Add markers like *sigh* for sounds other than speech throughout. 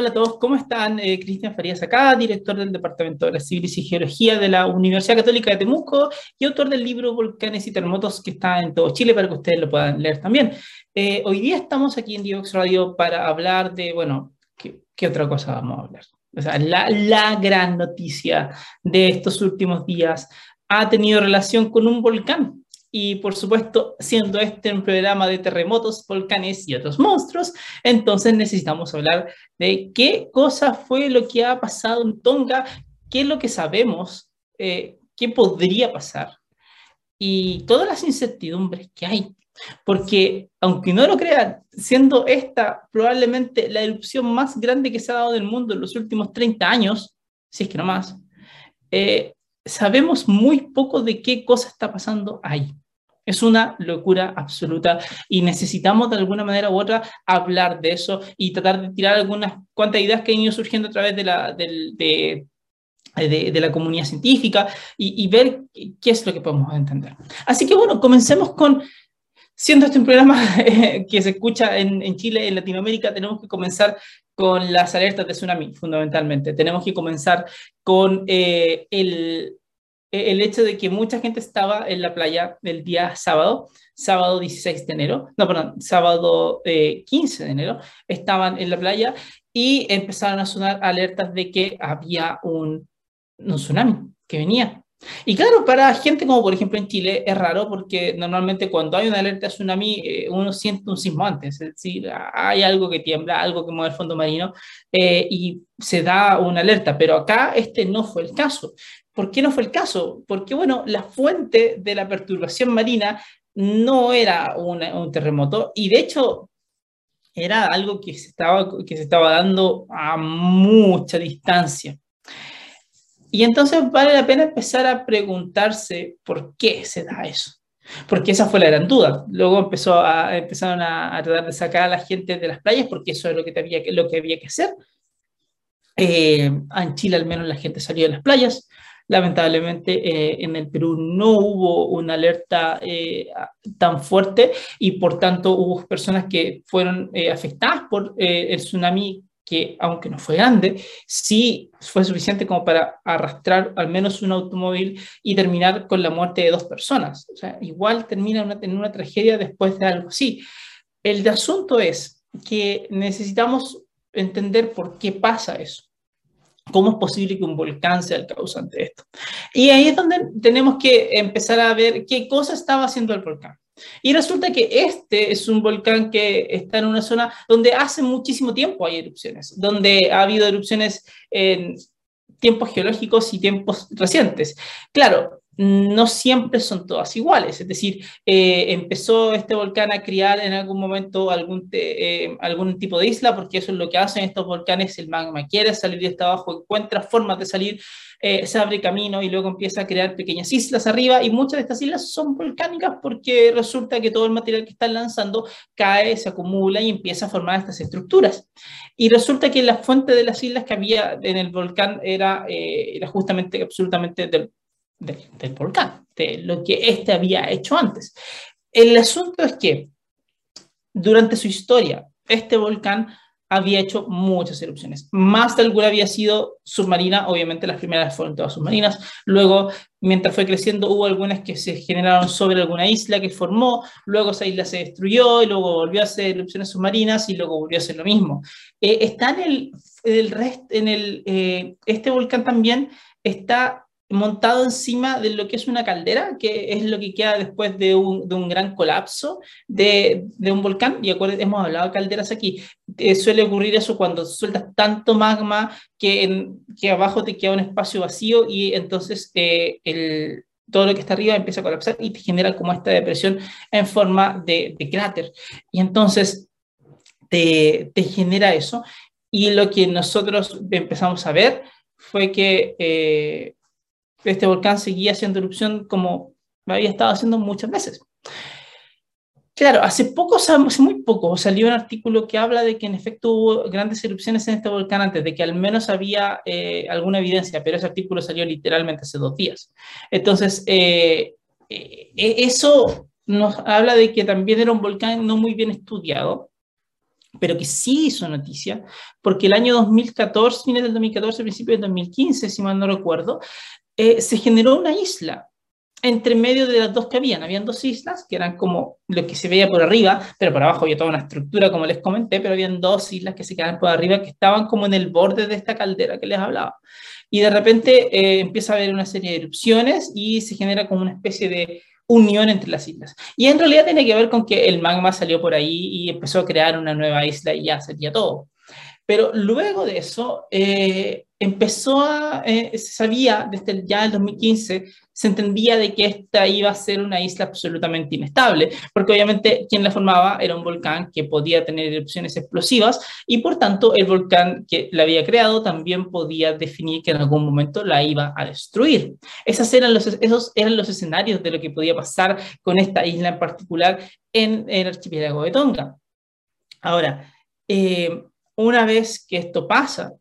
Hola, a todos, ¿cómo están? Eh, Cristian Farías acá, director del Departamento de la Civiles y Geología de la Universidad Católica de Temuco y autor del libro Volcanes y Terremotos que está en todo Chile para que ustedes lo puedan leer también. Eh, hoy día estamos aquí en Diox Radio para hablar de, bueno, ¿qué, ¿qué, otra cosa vamos a hablar? O sea, la, la gran noticia de estos últimos días ha tenido relación con un volcán y por supuesto, siendo este un programa de terremotos, volcanes y otros monstruos, entonces necesitamos hablar de qué cosa fue lo que ha pasado en Tonga, qué es lo que sabemos, eh, qué podría pasar y todas las incertidumbres que hay. Porque, aunque no lo crean, siendo esta probablemente la erupción más grande que se ha dado en el mundo en los últimos 30 años, si es que no más, eh, sabemos muy poco de qué cosa está pasando ahí. Es una locura absoluta y necesitamos de alguna manera u otra hablar de eso y tratar de tirar algunas cuantas ideas que han ido surgiendo a través de la, de, de, la comunidad científica y, ver qué es lo que podemos entender. Así que bueno, comencemos con, siendo este un programa *laughs* que se escucha en, en Chile, en Latinoamérica, tenemos que comenzar con las alertas de tsunami, fundamentalmente. Tenemos que comenzar con eh, el, el hecho de que mucha gente estaba en la playa el día sábado, sábado 16 de enero, no, perdón, sábado 15 eh, de enero, estaban en la playa y empezaron a sonar alertas de que había un, un tsunami que venía. Y claro, para gente como por ejemplo en Chile es raro porque normalmente cuando hay una alerta de tsunami eh, uno siente un sismo antes, es decir, hay algo que tiembla, algo que mueve el fondo marino eh, y se da una alerta, pero acá este no fue el caso. ¿Por qué no fue el caso? Porque, bueno, la fuente de la perturbación marina no era un terremoto y de hecho era algo que se, estaba, que se estaba dando a mucha distancia. Y entonces vale la pena empezar a preguntarse por qué se da eso. Porque esa fue la gran duda. Luego empezó a, empezaron a, tratar de sacar a la gente de las playas porque eso es lo que, había, lo que había que hacer. Eh, en Chile al menos la gente salió de las playas. Lamentablemente eh, en el Perú no hubo una alerta eh, tan fuerte y por tanto hubo personas que fueron eh, afectadas por el tsunami que aunque no fue grande, sí fue suficiente como para arrastrar al menos un automóvil y terminar con la muerte de dos personas. O sea, igual termina una, en una tragedia después de algo así. El asunto es que necesitamos entender por qué pasa eso. ¿Cómo es posible que un volcán sea el causante de esto? Y ahí es donde tenemos que empezar a ver qué cosa estaba haciendo el volcán. Y resulta que este es un volcán que está en una zona donde hace muchísimo tiempo hay erupciones, donde ha habido erupciones en tiempos geológicos y tiempos recientes. Claro, no siempre son todas iguales. Es decir, eh, empezó este volcán a criar en algún momento algún, eh, algún tipo de isla, porque eso es lo que hacen estos volcanes. El magma quiere salir de este abajo, encuentra formas de salir, eh, se abre camino y luego empieza a crear pequeñas islas arriba. Y muchas de estas islas son volcánicas porque resulta que todo el material que están lanzando cae, se acumula y empieza a formar estas estructuras. Y resulta que la fuente de las islas que había en el volcán era, era justamente absolutamente del del volcán, de lo que éste había hecho antes. El asunto es que durante su historia, este volcán había hecho muchas erupciones. Más de alguna había sido submarina, obviamente las primeras fueron todas submarinas. Luego, mientras fue creciendo, hubo algunas que se generaron sobre alguna isla que formó, luego esa isla se destruyó y luego volvió a hacer erupciones submarinas y luego volvió a hacer lo mismo. Eh, está en el, resto, en el, eh, este volcán también está montado encima de lo que es una caldera, que es lo que queda después de un, de un gran colapso de, de, un volcán. Y acuérdense, hemos hablado de calderas aquí. Eh, suele ocurrir eso cuando sueltas tanto magma que, en, que abajo te queda un espacio vacío y entonces eh, el, todo lo que está arriba empieza a colapsar y te genera como esta depresión en forma de, de cráter. Y entonces te, te genera eso. Y lo que nosotros empezamos a ver fue que eh, este volcán seguía haciendo erupción como había estado haciendo muchas veces. Claro, hace poco, hace muy poco, salió un artículo que habla de que en efecto hubo grandes erupciones en este volcán antes, de que al menos había eh, alguna evidencia, pero ese artículo salió literalmente hace dos días. Entonces, eh, eh, eso nos habla de que también era un volcán no muy bien estudiado, pero que sí hizo noticia, porque el año 2014, fines del 2014, principios del 2015, si mal no recuerdo, eh, se generó una isla entre medio de las dos que habían. Habían dos islas que eran como lo que se veía por arriba, pero por abajo había toda una estructura, como les comenté, pero habían dos islas que se quedaban por arriba que estaban como en el borde de esta caldera que les hablaba. Y de repente eh, empieza a haber una serie de erupciones y se genera como una especie de unión entre las islas. Y en realidad tiene que ver con que el magma salió por ahí y empezó a crear una nueva isla y ya sería todo. Pero luego de eso, eh, empezó a, eh, se sabía desde ya el 2015, se entendía de que esta iba a ser una isla absolutamente inestable, porque obviamente quien la formaba era un volcán que podía tener erupciones explosivas y por tanto el volcán que la había creado también podía definir que en algún momento la iba a destruir. Esas eran los, esos eran los escenarios de lo que podía pasar con esta isla en particular en el archipiélago de Tonga. Ahora, eh, una vez que esto pasa,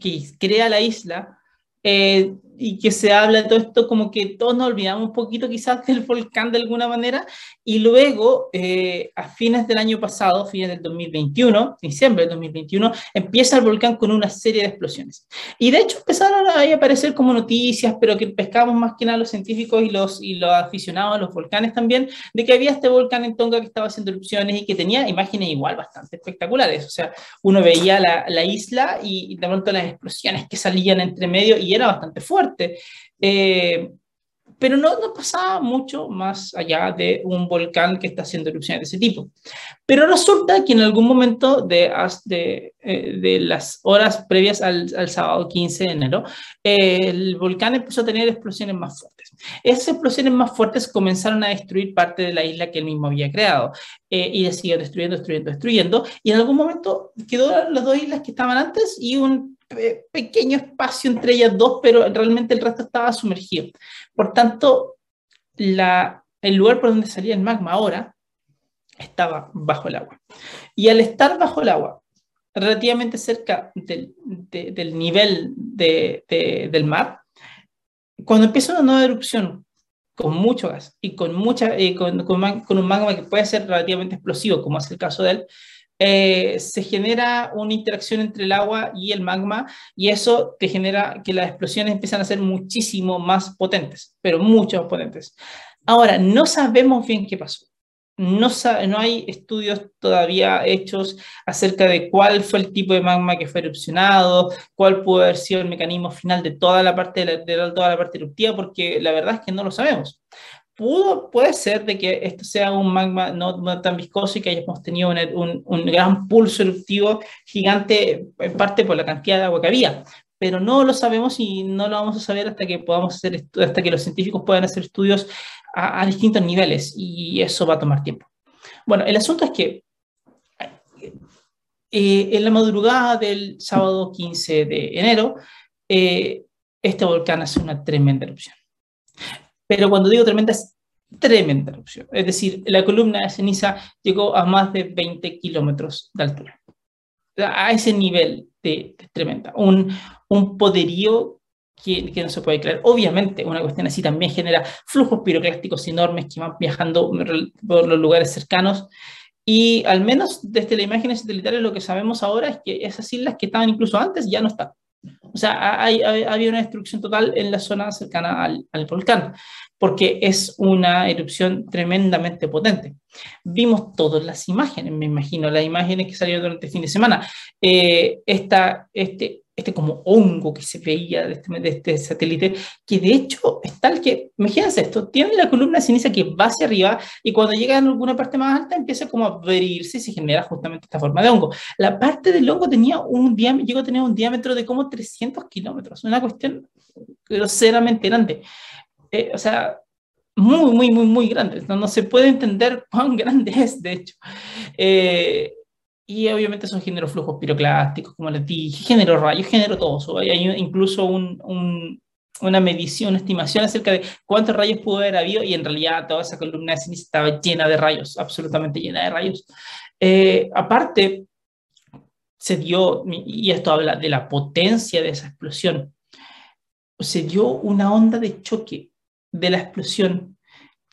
que crea la isla, eh, y que se habla de todo esto como que todos nos olvidamos un poquito quizás *laughs* del volcán de alguna manera y luego eh, a fines del año pasado, fines del 2021, diciembre del 2021, empieza el volcán con una serie de explosiones. Y de hecho empezaron a aparecer como noticias, pero que pescamos más que nada los científicos y los, y los aficionados a los volcanes también, de que había este volcán en Tonga que estaba haciendo erupciones y que tenía imágenes igual bastante espectaculares. O sea, uno veía la, la isla y, y de pronto las explosiones que salían entre medio y era bastante fuerte. Eh, pero no, no, pasaba mucho más allá de un volcán que está haciendo erupciones de ese tipo. Pero resulta que en algún momento de, de, eh, de las horas previas al, al, sábado 15 de enero, eh, el volcán empezó a tener explosiones más fuertes. Esas explosiones más fuertes comenzaron a destruir parte de la isla que él mismo había creado y le siguió destruyendo, destruyendo, destruyendo. Y en algún momento quedó las dos islas que estaban antes y un pequeño espacio entre ellas dos, pero realmente el resto estaba sumergido. Por tanto, el lugar por donde salía el magma ahora estaba bajo el agua. Y al estar bajo el agua, relativamente cerca del, nivel de, del mar, cuando empieza una nueva erupción con mucho gas y con, mucha, con, con, con, un magma que puede ser relativamente explosivo, como es el caso de él, eh, se genera una interacción entre el agua y el magma y eso te genera que las explosiones empiezan a ser muchísimo más potentes, pero mucho más potentes. Ahora, no sabemos bien qué pasó. No, no hay estudios todavía hechos acerca de cuál fue el tipo de magma que fue erupcionado, cuál pudo haber sido el mecanismo final de toda la parte, de, de toda la parte eruptiva, porque la verdad es que no lo sabemos pudo, puede ser de que esto sea un magma no, tan viscoso y que hayamos tenido un, un, gran pulso eruptivo gigante, en parte por la cantidad de agua que había. Pero no lo sabemos y no lo vamos a saber hasta que podamos hacer hasta que los científicos puedan hacer estudios a, distintos niveles y eso va a tomar tiempo. Bueno, el asunto es que eh, en la madrugada del sábado 15 de enero, eh, este volcán hace una tremenda erupción. Pero cuando digo tremenda, es tremenda erupción. Es decir, la columna de ceniza llegó a más de 20 kilómetros de altura. A ese nivel de, tremenda. Un, un poderío que, que, no se puede creer. Obviamente, una cuestión así también genera flujos piroclásticos enormes que van viajando por los lugares cercanos. Y al menos desde las imágenes satelitales lo que sabemos ahora es que esas islas que estaban incluso antes ya no están. O sea, hay, había una destrucción total en la zona cercana al, al, volcán, porque es una erupción tremendamente potente. Vimos todas las imágenes, me imagino, las imágenes que salieron durante el fin de semana. Eh, esta, este, este como hongo que se veía de este, de este, satélite, que de hecho es tal que, imagínense esto, tiene la columna de ceniza que va hacia arriba y cuando llega a alguna parte más alta empieza como a abrirse y se genera justamente esta forma de hongo. La parte del hongo tenía un diámetro, llegó a tener un diámetro de como 300 kilómetros, una cuestión groseramente grande. Eh, o sea, muy, muy, muy, muy grande. No, no, se puede entender cuán grande es, de hecho. Eh, y obviamente son género flujos piroclásticos, como les dije, género rayos, género todo. Hay incluso un, una medición, una estimación acerca de cuántos rayos pudo haber habido y en realidad toda esa columna de ceniza estaba llena de rayos, absolutamente llena de rayos. Eh, aparte, se dio, y esto habla de la potencia de esa explosión, se dio una onda de choque de la explosión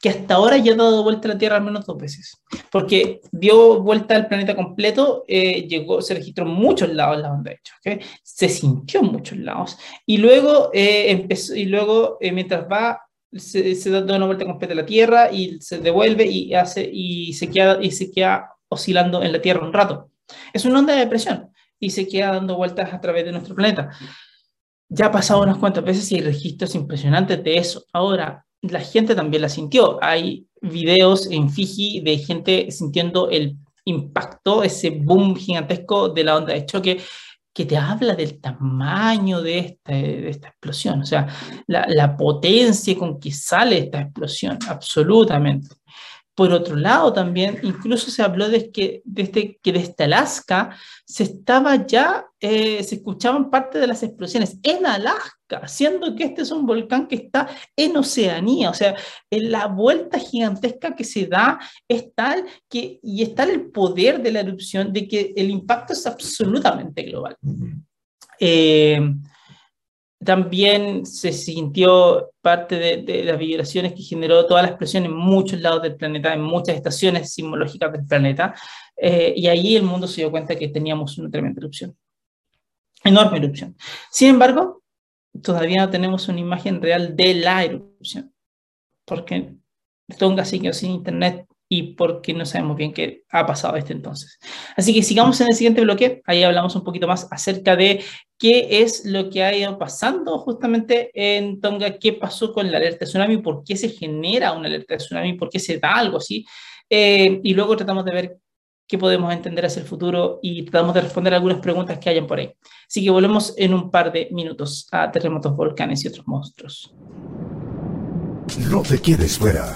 que hasta ahora ya ha dado vuelta a la Tierra al menos dos veces, porque dio vuelta al planeta completo, eh, llegó, se registró en muchos lados la onda hecha, ¿okay? se sintió en muchos lados, y luego, eh, empezó, y luego eh, mientras va, se, se, da una vuelta completa a la Tierra y se devuelve y, hace, y, se queda, y se queda oscilando en la Tierra un rato. Es una onda de depresión y se queda dando vueltas a través de nuestro planeta. Ya ha pasado unas cuantas veces y hay registros impresionantes de eso. Ahora, la gente también la sintió. Hay videos en Fiji de gente sintiendo el impacto, ese boom gigantesco de la onda de choque que te habla del tamaño de esta, de esta explosión, o sea, la, la, potencia con que sale esta explosión, absolutamente. Por otro lado, también incluso se habló de que desde, que desde Alaska se estaba ya, eh, se escuchaban parte de las explosiones en Alaska, siendo que este es un volcán que está en Oceanía, o sea, en la vuelta gigantesca que se da es tal que, y está el poder de la erupción, de que el impacto es absolutamente global. Eh, también se sintió parte de, las vibraciones que generó toda la explosión en muchos lados del planeta, en muchas estaciones sismológicas del planeta, eh, y ahí el mundo se dio cuenta que teníamos una tremenda erupción, enorme erupción. Sin embargo, todavía no tenemos una imagen real de la erupción, porque Tonga siguió sin internet y porque no sabemos bien qué ha pasado este entonces. Así que sigamos en el siguiente bloque, ahí hablamos un poquito más acerca de qué es lo que ha ido pasando justamente en Tonga, qué pasó con la alerta de tsunami, por qué se genera una alerta de tsunami, por qué se da algo así, eh, y luego tratamos de ver qué podemos entender hacia el futuro y tratamos de responder algunas preguntas que hayan por ahí. Así que volvemos en un par de minutos a terremotos, volcanes y otros monstruos. No te quedes fuera.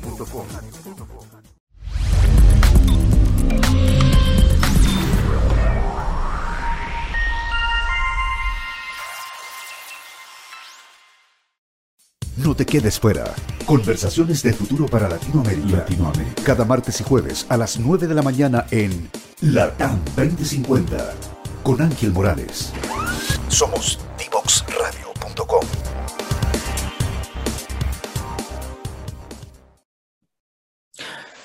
No te quedes fuera. Conversaciones de futuro para Latinoamérica. Latinoamérica. Cada martes y jueves a las 9 de la mañana en Latam 2050 con Ángel Morales. Somos divoxradio.com.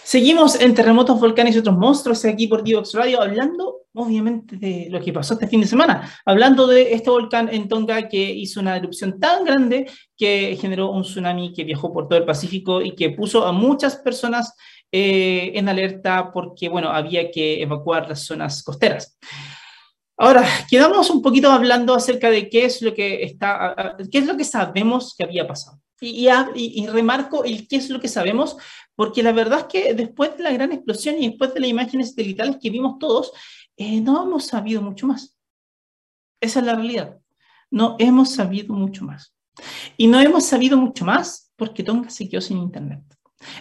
Seguimos en terremotos, volcanes y otros monstruos aquí por Divox Radio, hablando obviamente de lo que pasó este fin de semana, hablando de este volcán en Tonga que hizo una erupción tan grande que generó un tsunami que viajó por todo el Pacífico y que puso a muchas personas eh, en alerta porque, bueno, había que evacuar las zonas costeras. Ahora, quedamos un poquito hablando acerca de qué es lo que, está, qué es lo que sabemos que había pasado. Y, remarco el qué es lo que sabemos, porque la verdad es que después de la gran explosión y después de las imágenes satelitales que vimos todos, eh, no hemos sabido mucho más. Esa es la realidad. No hemos sabido mucho más. Y no hemos sabido mucho más porque Tonga se quedó sin internet.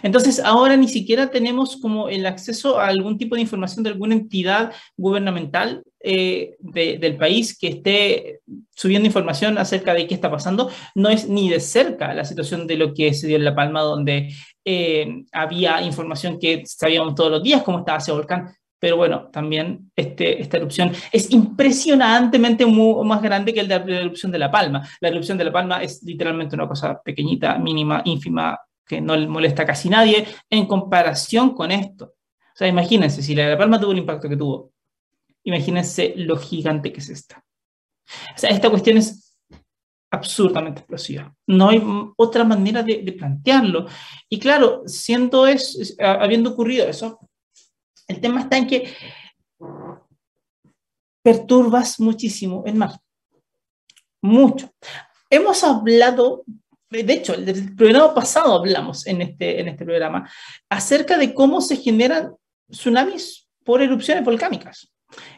Entonces, ahora ni siquiera tenemos como el acceso a algún tipo de información de alguna entidad gubernamental eh, de, del país que esté subiendo información acerca de qué está pasando. No es ni de cerca la situación de lo que se dio en La Palma, donde eh, había información que sabíamos todos los días cómo estaba ese volcán. Pero bueno, también este, esta erupción es impresionantemente más grande que el de la erupción de La Palma. La erupción de La Palma es literalmente una cosa pequeñita, mínima, ínfima, que no le molesta a casi nadie en comparación con esto. O sea, imagínense, si la de La Palma tuvo el impacto que tuvo, imagínense lo gigante que es esta. O sea, esta cuestión es absurdamente explosiva. No hay otra manera de, de plantearlo. Y claro, siendo eso, habiendo ocurrido eso, el tema está en que perturbas muchísimo el mar. Mucho. Hemos hablado de hecho, el programa pasado hablamos en este, en este programa acerca de cómo se generan tsunamis por erupciones volcánicas.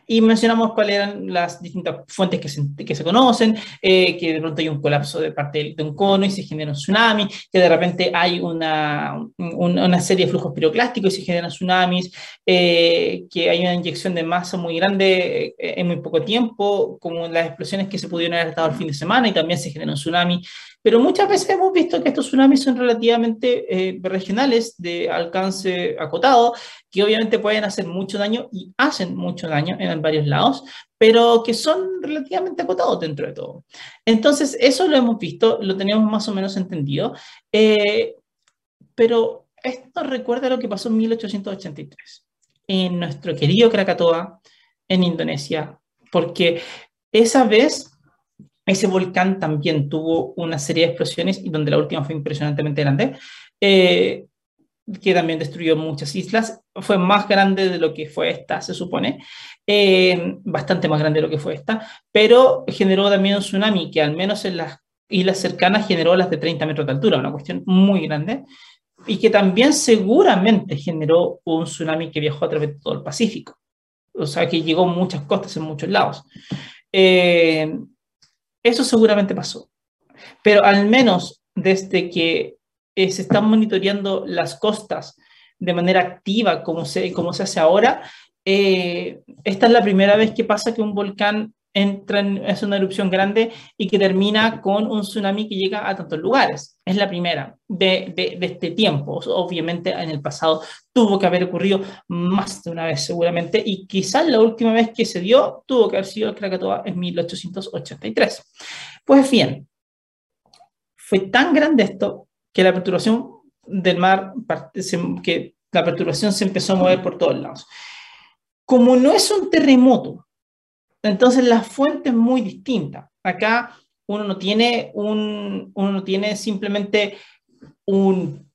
Y mencionamos cuáles eran las distintas fuentes que se, que se conocen, eh, que de pronto hay un colapso de parte de un cono y se genera un tsunami, que de repente hay una, una serie de flujos piroclásticos y se generan tsunamis, eh, que hay una inyección de masa muy grande eh, en muy poco tiempo, como las explosiones que se pudieron haber estado el fin de semana y también se genera un tsunami, Pero muchas veces hemos visto que estos tsunamis son relativamente eh, regionales, de alcance acotado, que obviamente pueden hacer mucho daño y hacen mucho daño en varios lados, pero que son relativamente acotados dentro de todo. Entonces, eso lo hemos visto, lo teníamos más o menos entendido, eh, pero esto recuerda lo que pasó en 1883, en nuestro querido Krakatoa, en Indonesia, porque esa vez ese volcán también tuvo una serie de explosiones y donde la última fue impresionantemente grande, eh, que también destruyó muchas islas. Fue más grande de lo que fue esta, se supone, eh, bastante más grande de lo que fue esta, pero generó también un tsunami que al menos en las islas cercanas generó las de 30 metros de altura, una cuestión muy grande, y que también seguramente generó un tsunami que viajó a través de todo el Pacífico. O sea, que llegó a muchas costas en muchos lados. Eh, eso seguramente pasó. Pero al menos desde que eh, se están monitoreando las costas de manera activa, como se, como se hace ahora, eh, esta es la primera vez que pasa que un volcán es una erupción grande y que termina con un tsunami que llega a tantos lugares. Es la primera de, de, este tiempo. Obviamente en el pasado tuvo que haber ocurrido más de una vez seguramente y quizás la última vez que se dio tuvo que haber sido el Krakatoa en 1883. Pues bien, fue tan grande esto que la perturbación del mar, que la perturbación se empezó a mover por todos lados. Como no es un terremoto, entonces la fuente es muy distinta. Acá uno no tiene, un, uno no tiene simplemente un,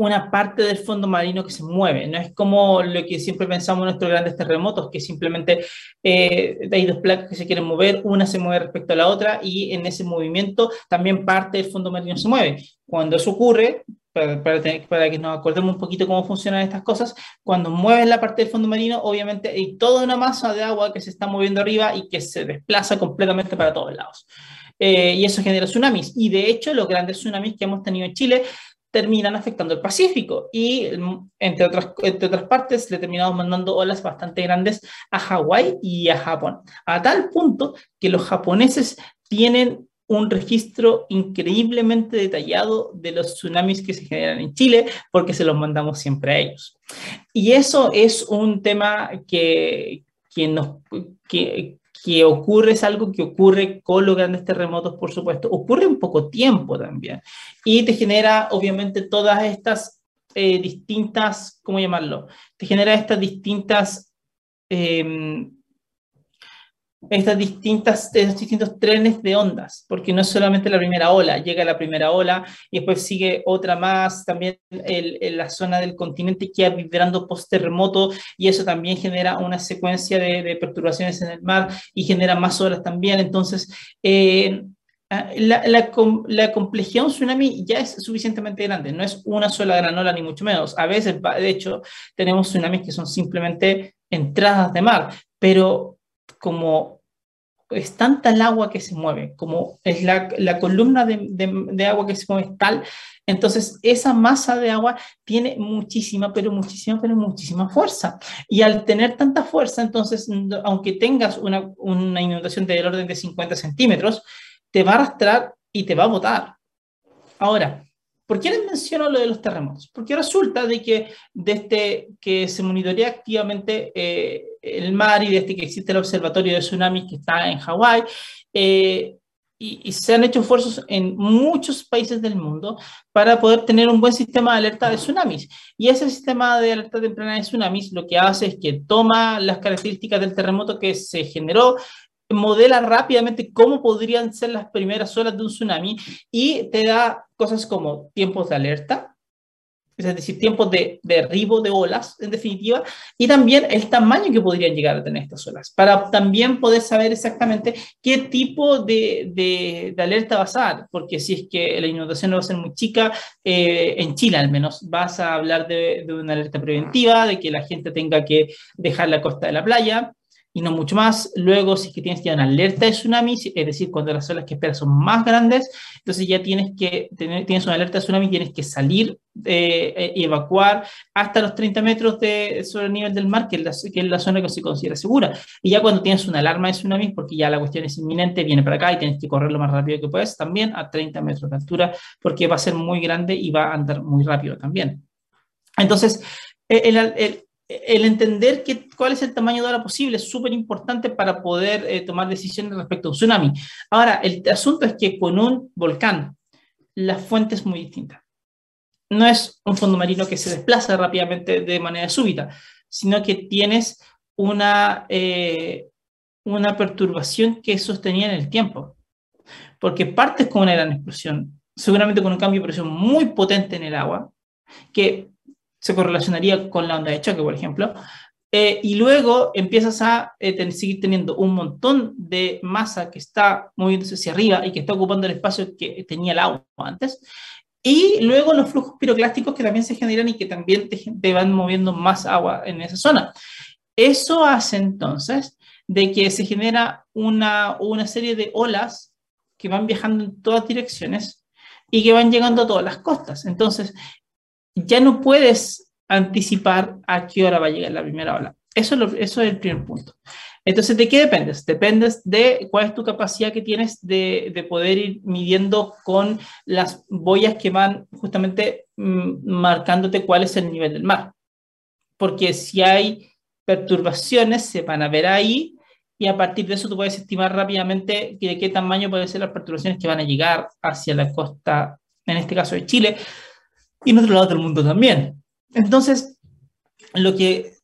una parte del fondo marino que se mueve. No es como lo que siempre pensamos en nuestros grandes terremotos, que simplemente eh, hay dos placas que se quieren mover, una se mueve respecto a la otra y en ese movimiento también parte del fondo marino se mueve. Cuando eso ocurre, para, para, que nos acordemos un poquito cómo funcionan estas cosas, cuando mueves la parte del fondo marino, obviamente hay toda una masa de agua que se está moviendo arriba y que se desplaza completamente para todos lados. Eh, y eso genera tsunamis. Y de hecho, los grandes tsunamis que hemos tenido en Chile terminan afectando el Pacífico y entre otras, entre otras partes le terminamos mandando olas bastante grandes a Hawái y a Japón, a tal punto que los japoneses tienen un registro increíblemente detallado de los tsunamis que se generan en Chile, porque se los mandamos siempre a ellos. Y eso es un tema que, que, ocurre, es algo que ocurre con los grandes terremotos, por supuesto, ocurre en poco tiempo también. Y te genera, obviamente, todas estas eh, distintas, ¿cómo llamarlo? Te genera estas distintas... Eh, estas distintas, estos distintos trenes de ondas, porque no es solamente la primera ola, llega la primera ola y después sigue otra más, también en la zona del continente queda vibrando post-terremoto y eso también genera una secuencia de, perturbaciones en el mar y genera más olas también, entonces eh, la, la, la, complejidad de un tsunami ya es suficientemente grande, no es una sola gran ola ni mucho menos, a veces, de hecho, tenemos tsunamis que son simplemente entradas de mar, pero como es tanta el agua que se mueve, como es la, la columna de, de, agua que se mueve tal, entonces esa masa de agua tiene muchísima, pero muchísima, pero muchísima fuerza. Y al tener tanta fuerza, entonces, aunque tengas una, una inundación del orden de 50 centímetros, te va a arrastrar y te va a botar. Ahora, ¿Por qué les menciono lo de los terremotos? Porque resulta de que desde que se monitorea activamente eh, el mar y desde que existe el observatorio de tsunamis que está en Hawái, eh, y, se han hecho esfuerzos en muchos países del mundo para poder tener un buen sistema de alerta de tsunamis. Y ese sistema de alerta temprana de tsunamis lo que hace es que toma las características del terremoto que se generó modela rápidamente cómo podrían ser las primeras olas de un tsunami y te da cosas como tiempos de alerta, es decir, tiempos de derribo de olas, en definitiva, y también el tamaño que podrían llegar a tener estas olas, para también poder saber exactamente qué tipo de, de, alerta vas a dar, porque si es que la inundación no va a ser muy chica, eh, en Chile al menos, vas a hablar de, de una alerta preventiva, de que la gente tenga que dejar la costa de la playa, y no mucho más. Luego, si que tienes ya una alerta de tsunami, es decir, cuando las olas que esperas son más grandes, entonces ya tienes que tener, tienes una alerta de tsunami, tienes que salir eh, y evacuar hasta los 30 metros de, sobre el nivel del mar, que es, la, que es la zona que se considera segura. Y ya cuando tienes una alarma de tsunami, porque ya la cuestión es inminente, viene para acá y tienes que correr lo más rápido que puedes, también a 30 metros de altura, porque va a ser muy grande y va a andar muy rápido también. Entonces, el, el, el entender que, cuál es el tamaño de ola posible es súper importante para poder eh, tomar decisiones respecto a un tsunami. Ahora, el asunto es que con un volcán, la fuente es muy distinta. No es un fondo marino que se desplaza rápidamente de manera súbita, sino que tienes una, eh, una perturbación que es sostenida en el tiempo. Porque partes con una gran explosión, seguramente con un cambio de presión muy potente en el agua, que se correlacionaría con la onda de choque, por ejemplo, eh, y luego empiezas a eh, seguir teniendo un montón de masa que está moviéndose hacia arriba y que está ocupando el espacio que tenía el agua antes. Y luego los flujos piroclásticos que también se generan y que también te, van moviendo más agua en esa zona. Eso hace entonces de que se genera una, una serie de olas que van viajando en todas direcciones y que van llegando a todas las costas. Entonces, ya no puedes anticipar a qué hora va a llegar la primera ola. Eso es, el primer punto. Entonces, ¿de qué dependes? Dependes de cuál es tu capacidad que tienes de, de poder ir midiendo con las boyas que van justamente mm, marcándote cuál es el nivel del mar. Porque si hay perturbaciones, se van a ver ahí y a partir de eso tú puedes estimar rápidamente de qué tamaño pueden ser las perturbaciones que van a llegar hacia la costa, en este caso de Chile, y en otro lado del mundo también. Entonces, lo que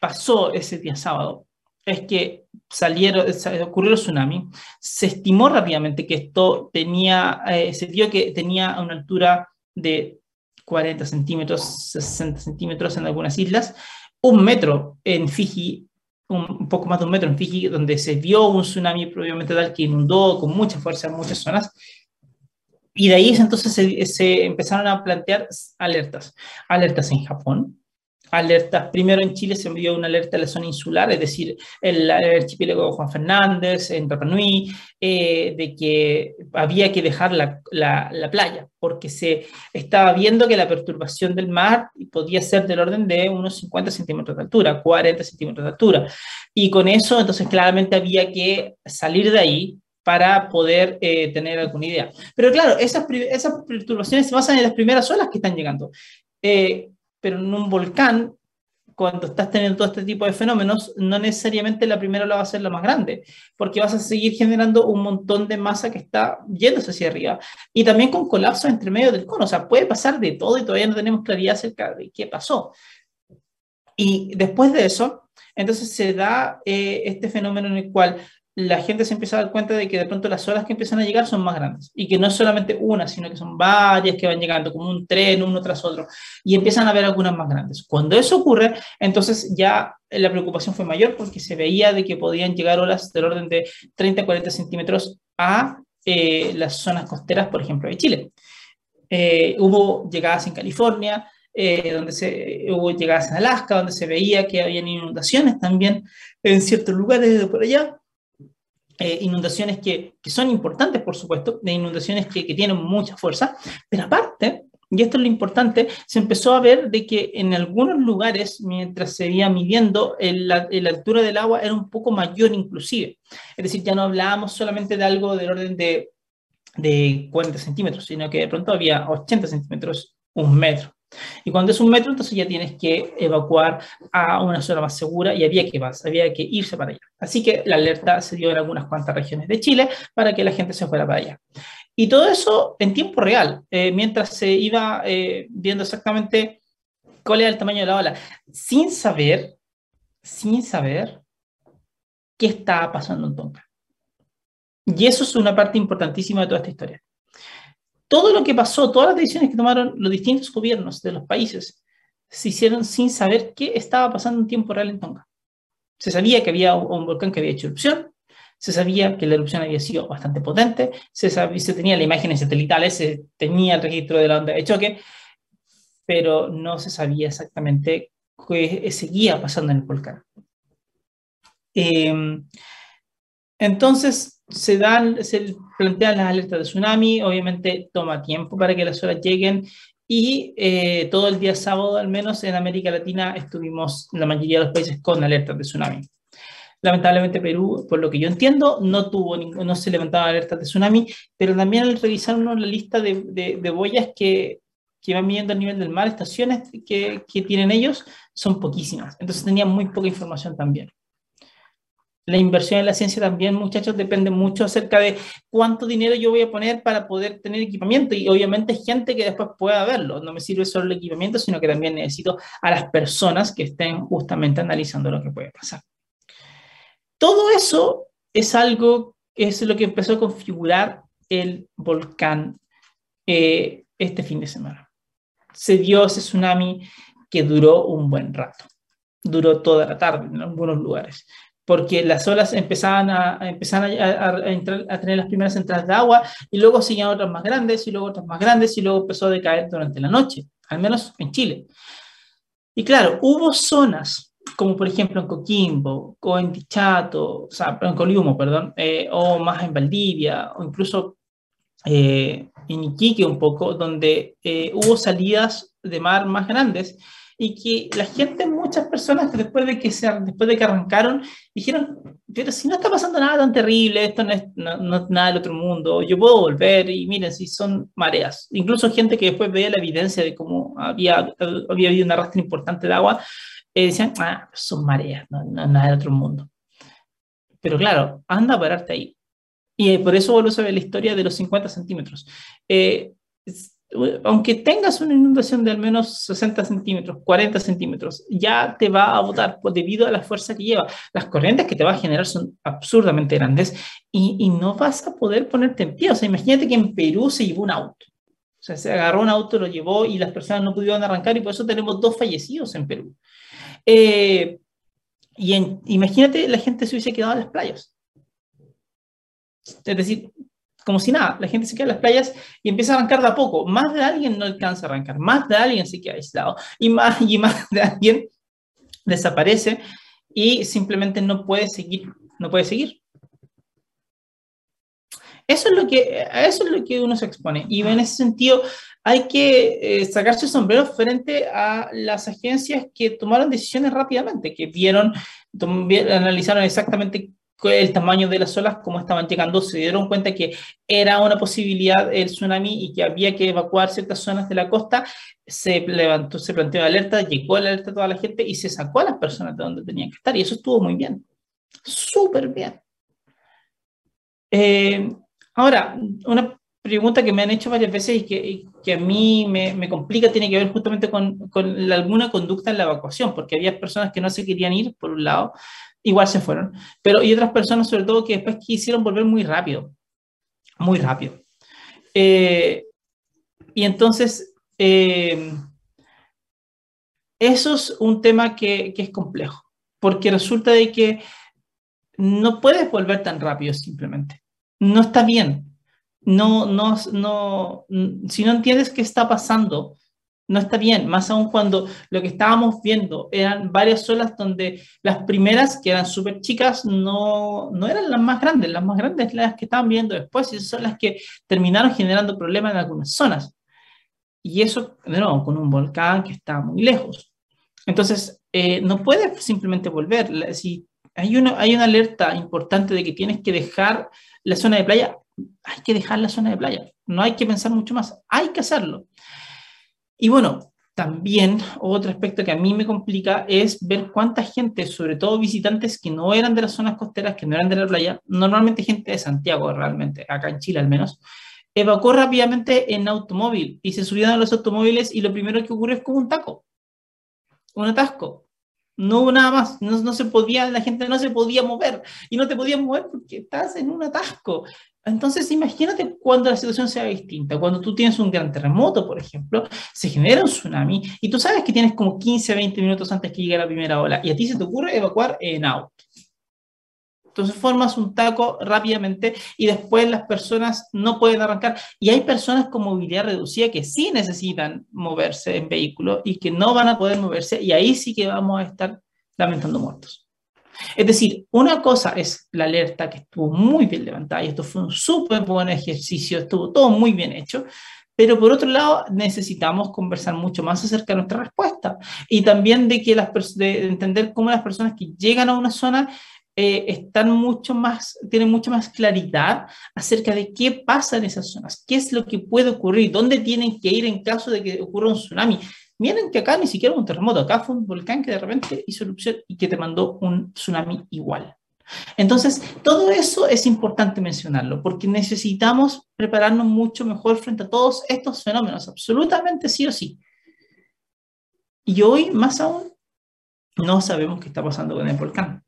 pasó ese día sábado es que salieron, ocurrió el tsunami, se estimó rápidamente que esto tenía, eh, se vio que tenía una altura de 40 centímetros, 60 centímetros en algunas islas, un metro en Fiji, un, poco más de un metro en Fiji, donde se vio un tsunami probablemente tal que inundó con mucha fuerza en muchas zonas, y de ahí entonces se, empezaron a plantear alertas. Alertas en Japón, alertas, primero en Chile se envió una alerta a la zona insular, es decir, el, archipiélago Juan Fernández, en Rapa Nui, eh, de que había que dejar la, la, playa, porque se estaba viendo que la perturbación del mar podía ser del orden de unos 50 centímetros de altura, 40 centímetros de altura. Y con eso, entonces, claramente había que salir de ahí, para poder eh, tener alguna idea. Pero claro, esas, esas perturbaciones se basan en las primeras olas que están llegando. Eh, pero en un volcán, cuando estás teniendo todo este tipo de fenómenos, no necesariamente la primera ola va a ser la más grande, porque vas a seguir generando un montón de masa que está yéndose hacia arriba. Y también con colapsos entre medio del cono. O sea, puede pasar de todo y todavía no tenemos claridad acerca de qué pasó. Y después de eso, entonces se da eh, este fenómeno en el cual la gente se empieza a dar cuenta de que de pronto las olas que empiezan a llegar son más grandes y que no es solamente una, sino que son varias que van llegando como un tren uno tras otro y empiezan a ver algunas más grandes. Cuando eso ocurre, entonces ya la preocupación fue mayor porque se veía de que podían llegar olas del orden de 30 40 centímetros a eh, las zonas costeras, por ejemplo, de Chile. Eh, hubo llegadas en California, eh, donde se, hubo llegadas en Alaska, donde se veía que habían inundaciones también en ciertos lugares de por allá. Eh, inundaciones que, que, son importantes, por supuesto, de inundaciones que, que, tienen mucha fuerza, pero aparte, y esto es lo importante, se empezó a ver de que en algunos lugares, mientras se iba midiendo, la, la, altura del agua era un poco mayor inclusive. Es decir, ya no hablábamos solamente de algo del orden de, de 40 centímetros, sino que de pronto había 80 centímetros, un metro. Y cuando es un metro, entonces ya tienes que evacuar a una zona más segura y había que, irse para allá. Así que la alerta se dio en algunas cuantas regiones de Chile para que la gente se fuera para allá. Y todo eso en tiempo real, eh, mientras se iba eh, viendo exactamente cuál era el tamaño de la ola, sin saber, sin saber qué estaba pasando en Tonga. Y eso es una parte importantísima de toda esta historia todo lo que pasó, todas las decisiones que tomaron los distintos gobiernos de los países, se hicieron sin saber qué estaba pasando en tiempo real en Tonga. Se sabía que había un volcán que había hecho erupción, se sabía que la erupción había sido bastante potente, se, sabía, tenía las imágenes satelitales, se tenía el registro de la onda de choque, pero no se sabía exactamente qué seguía pasando en el volcán. Em, entonces, se, dan, se plantean las alertas de tsunami, obviamente toma tiempo para que las olas lleguen y eh, todo el día sábado, al menos en América Latina, estuvimos la mayoría de los países con alertas de tsunami. Lamentablemente Perú, por lo que yo entiendo, no tuvo no se levantaban alertas de tsunami, pero también al revisar uno la lista de, de, boyas que, que, van midiendo el nivel del mar, estaciones que, que tienen ellos, son poquísimas. Entonces tenían muy poca información también. La inversión en la ciencia también, muchachos, depende mucho acerca de cuánto dinero yo voy a poner para poder tener equipamiento y obviamente gente que después pueda verlo. No me sirve solo el equipamiento, sino que también necesito a las personas que estén justamente analizando lo que puede pasar. Todo eso es algo, es lo que empezó a configurar el volcán eh, este fin de semana. Se dio ese tsunami que duró un buen rato. Duró toda la tarde en algunos lugares porque las olas empezaban a, a empezar a, entrar, a, tener las primeras entradas de agua y luego seguían otras más grandes y luego otras más grandes y luego empezó a decaer durante la noche, al menos en Chile. Y claro, hubo zonas, como por ejemplo en Coquimbo, o en Dichato, o sea, en Coliumo, perdón, eh, o más en Valdivia, o incluso eh, en Iquique un poco, donde eh, hubo salidas de mar más grandes y que la gente, muchas personas que después de que, se, después de que arrancaron, dijeron, pero si no está pasando nada tan terrible, esto no es, no, nada del otro mundo, yo puedo volver y miren, si son mareas. Incluso gente que después veía la evidencia de cómo había, había habido un arrastre importante de agua, eh, decían, ah, son mareas, no, no nada del otro mundo. Pero claro, anda a pararte ahí. Y por eso vuelvo ver la historia de los 50 centímetros. Eh, aunque tengas una inundación de al menos 60 centímetros, 40 centímetros, ya te va a botar debido a la fuerza que lleva. Las corrientes que te va a generar son absurdamente grandes y, y, no vas a poder ponerte en pie. O sea, imagínate que en Perú se llevó un auto. O sea, se agarró un auto, lo llevó y las personas no pudieron arrancar y por eso tenemos dos fallecidos en Perú. Eh, y imagínate la gente se hubiese quedado en las playas. Es decir, como si nada, la gente se queda en las playas y empieza a arrancar de a poco. Más de alguien no alcanza a arrancar, más de alguien se queda aislado y más y más de alguien desaparece y simplemente no puede seguir, no puede seguir. Eso es lo que, eso es lo que uno se expone. Y en ese sentido hay que eh, sacarse sombrero frente a las agencias que tomaron decisiones rápidamente, que vieron, analizaron exactamente el tamaño de las olas, cómo estaban llegando, se dieron cuenta que era una posibilidad el tsunami y que había que evacuar ciertas zonas de la costa, se levantó, se planteó la alerta, llegó la alerta a toda la gente y se sacó a las personas de donde tenían que estar y eso estuvo muy bien, súper bien. Eh, ahora, una pregunta que me han hecho varias veces y que, que a mí me, me, complica tiene que ver justamente con, con alguna conducta en la evacuación, porque había personas que no se querían ir, por un lado, igual se fueron. Pero y otras personas, sobre todo, que después quisieron volver muy rápido, muy rápido. Eh, y entonces, eh, eso es un tema que, que, es complejo, porque resulta de que no puedes volver tan rápido simplemente. No está bien. No, no, no, si no entiendes qué está pasando, no está bien, más aún cuando lo que estábamos viendo eran varias olas donde las primeras, que eran súper chicas, no, no eran las más grandes, las más grandes las que estaban viendo después y son las que terminaron generando problemas en algunas zonas. Y eso, de con un volcán que está muy lejos. Entonces, eh, no puedes simplemente volver. Si hay una, hay una alerta importante de que tienes que dejar la zona de playa, hay que dejar la zona de playa. No hay que pensar mucho más, hay que hacerlo. Y bueno, también otro aspecto que a mí me complica es ver cuánta gente, sobre todo visitantes que no eran de las zonas costeras, que no eran de la playa, normalmente gente de Santiago realmente, acá en Chile al menos, evacuó rápidamente en automóvil y se subieron a los automóviles y lo primero que ocurrió es como un taco, un atasco. No hubo nada más, no, no, se podía, la gente no se podía mover y no te podías mover porque estás en un atasco. Entonces, imagínate cuando la situación sea distinta. Cuando tú tienes un gran terremoto, por ejemplo, se genera un tsunami y tú sabes que tienes como 15, 20 minutos antes que llegue la primera ola y a ti se te ocurre evacuar en auto. Entonces formas un taco rápidamente y después las personas no pueden arrancar. Y hay personas con movilidad reducida que sí necesitan moverse en vehículo y que no van a poder moverse y ahí sí que vamos a estar lamentando muertos. Es decir, una cosa es la alerta que estuvo muy bien levantada y esto fue un súper buen ejercicio, estuvo todo muy bien hecho, pero por otro lado necesitamos conversar mucho más acerca de nuestra respuesta y también de, que las, de entender cómo las personas que llegan a una zona eh, están mucho más, tienen mucha más claridad acerca de qué pasa en esas zonas, qué es lo que puede ocurrir, dónde tienen que ir en caso de que ocurra un tsunami. Miren que acá ni siquiera un terremoto, acá fue un volcán que de repente hizo erupción y que te mandó un tsunami igual. Entonces, todo eso es importante mencionarlo porque necesitamos prepararnos mucho mejor frente a todos estos fenómenos, absolutamente sí o sí. Y hoy, más aún, no sabemos qué está pasando con el volcán.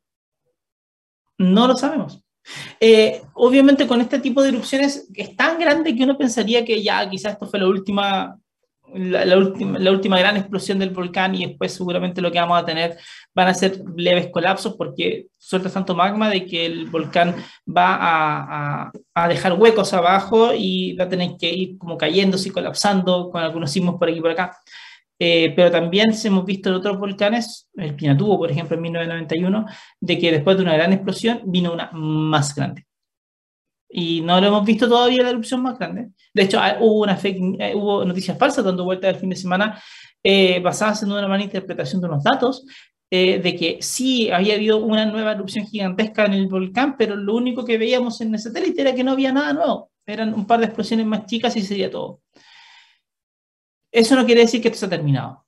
No lo sabemos. Eh, obviamente con este tipo de erupciones es tan grande que uno pensaría que ya quizás esto fue la última, la, última, la última gran explosión del volcán y después seguramente lo que vamos a tener van a ser leves colapsos porque suelta tanto magma de que el volcán va a, a, dejar huecos abajo y va a tener que ir como cayéndose y colapsando con algunos sismos por aquí y por acá. Eh, pero también hemos visto en otros volcanes, el Pinatubo, por ejemplo, en 1991, de que después de una gran explosión vino una más grande. Y no lo hemos visto todavía la erupción más grande. De hecho, hubo, una eh, hubo noticias falsas dando vueltas el fin de semana eh, basadas en una mala interpretación de unos datos, de que sí había habido una nueva erupción gigantesca en el volcán, pero lo único que veíamos en el satélite era que no había nada nuevo. Eran un par de explosiones más chicas y sería todo. Eso no quiere decir que esto se ha terminado.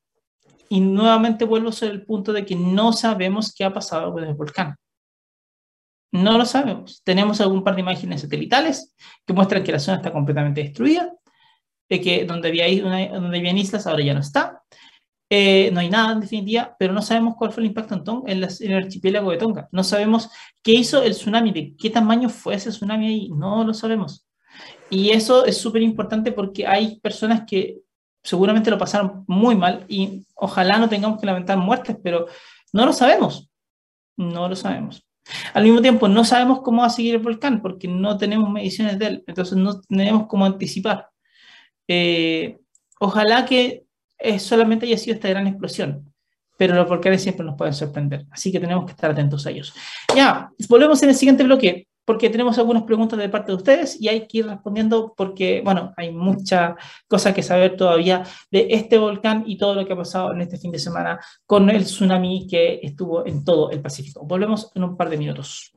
Y nuevamente vuelvo sobre el punto de que no sabemos qué ha pasado con el volcán. No lo sabemos. Tenemos algún par de imágenes satelitales que muestran que la zona está completamente destruida, de que donde había, donde había islas ahora ya no está. Eh, no hay nada en definitiva, pero no sabemos cuál fue el impacto en, en, el archipiélago de Tonga. No sabemos qué hizo el tsunami, de qué tamaño fue ese tsunami ahí. No lo sabemos. Y eso es súper importante porque hay personas que seguramente lo pasaron muy mal y ojalá no tengamos que lamentar muertes, pero no lo sabemos, no lo sabemos. Al mismo tiempo, no sabemos cómo va a seguir el volcán porque no tenemos mediciones de él, entonces no tenemos cómo anticipar. Eh, ojalá que solamente haya sido esta gran explosión, pero los volcanes siempre nos pueden sorprender, así que tenemos que estar atentos a ellos. Ya, volvemos en el siguiente bloque porque tenemos algunas preguntas de parte de ustedes y hay que ir respondiendo porque, bueno, hay muchas cosas que saber todavía de este volcán y todo lo que ha pasado en este fin de semana con el tsunami que estuvo en todo el Pacífico. Volvemos en un par de minutos.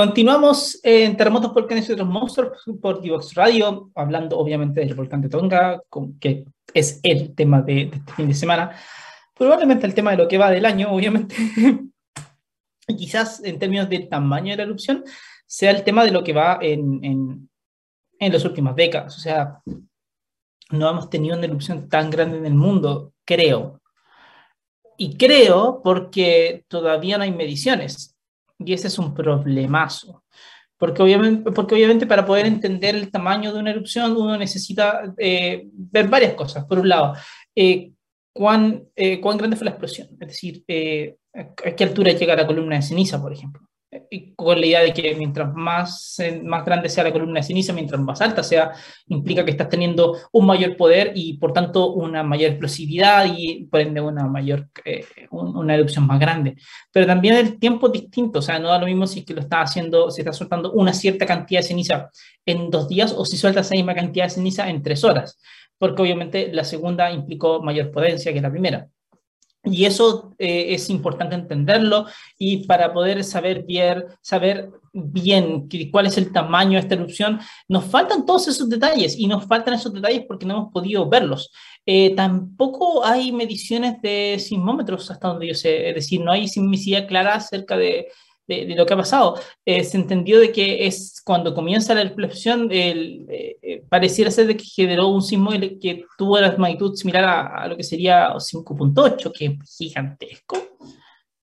Continuamos en Terremotos, Volcanes y otros monstruos por Divox Radio, hablando obviamente del volcán de Tonga, que es el tema de, este fin de semana. Probablemente el tema de lo que va del año, obviamente. *laughs* quizás en términos de tamaño de la erupción, sea el tema de lo que va en, en, en las últimas décadas. O sea, no hemos tenido una erupción tan grande en el mundo, creo. Y creo porque todavía no hay mediciones y ese es un problemazo. Porque obviamente, porque para poder entender el tamaño de una erupción uno necesita eh, ver varias cosas. Por un lado, eh, cuán, eh, cuán grande fue la explosión, es decir, a qué altura llega la columna de ceniza, por ejemplo con la idea de que mientras más, más grande sea la columna de ceniza, mientras más alta sea, implica que estás teniendo un mayor poder y por tanto una mayor explosividad y por ende una mayor, eh, una erupción más grande. Pero también el tiempo es distinto, o sea, no da lo mismo si que lo está haciendo, si está soltando una cierta cantidad de ceniza en dos días o si sueltas esa misma cantidad de ceniza en tres horas, porque obviamente la segunda implicó mayor potencia que la primera. Y eso eh, es importante entenderlo y para poder saber bien, saber bien cuál es el tamaño de esta erupción, nos faltan todos esos detalles y nos faltan esos detalles porque no hemos podido verlos. Eh, tampoco hay mediciones de sismómetros hasta donde yo sé, es decir, no hay sismicidad clara acerca de, de, lo que ha pasado. Eh, se entendió de que es cuando comienza la explosión, el, eh, eh, pareciera ser de que generó un sismo que tuvo la magnitud similar a, lo que sería 5.8, que es gigantesco,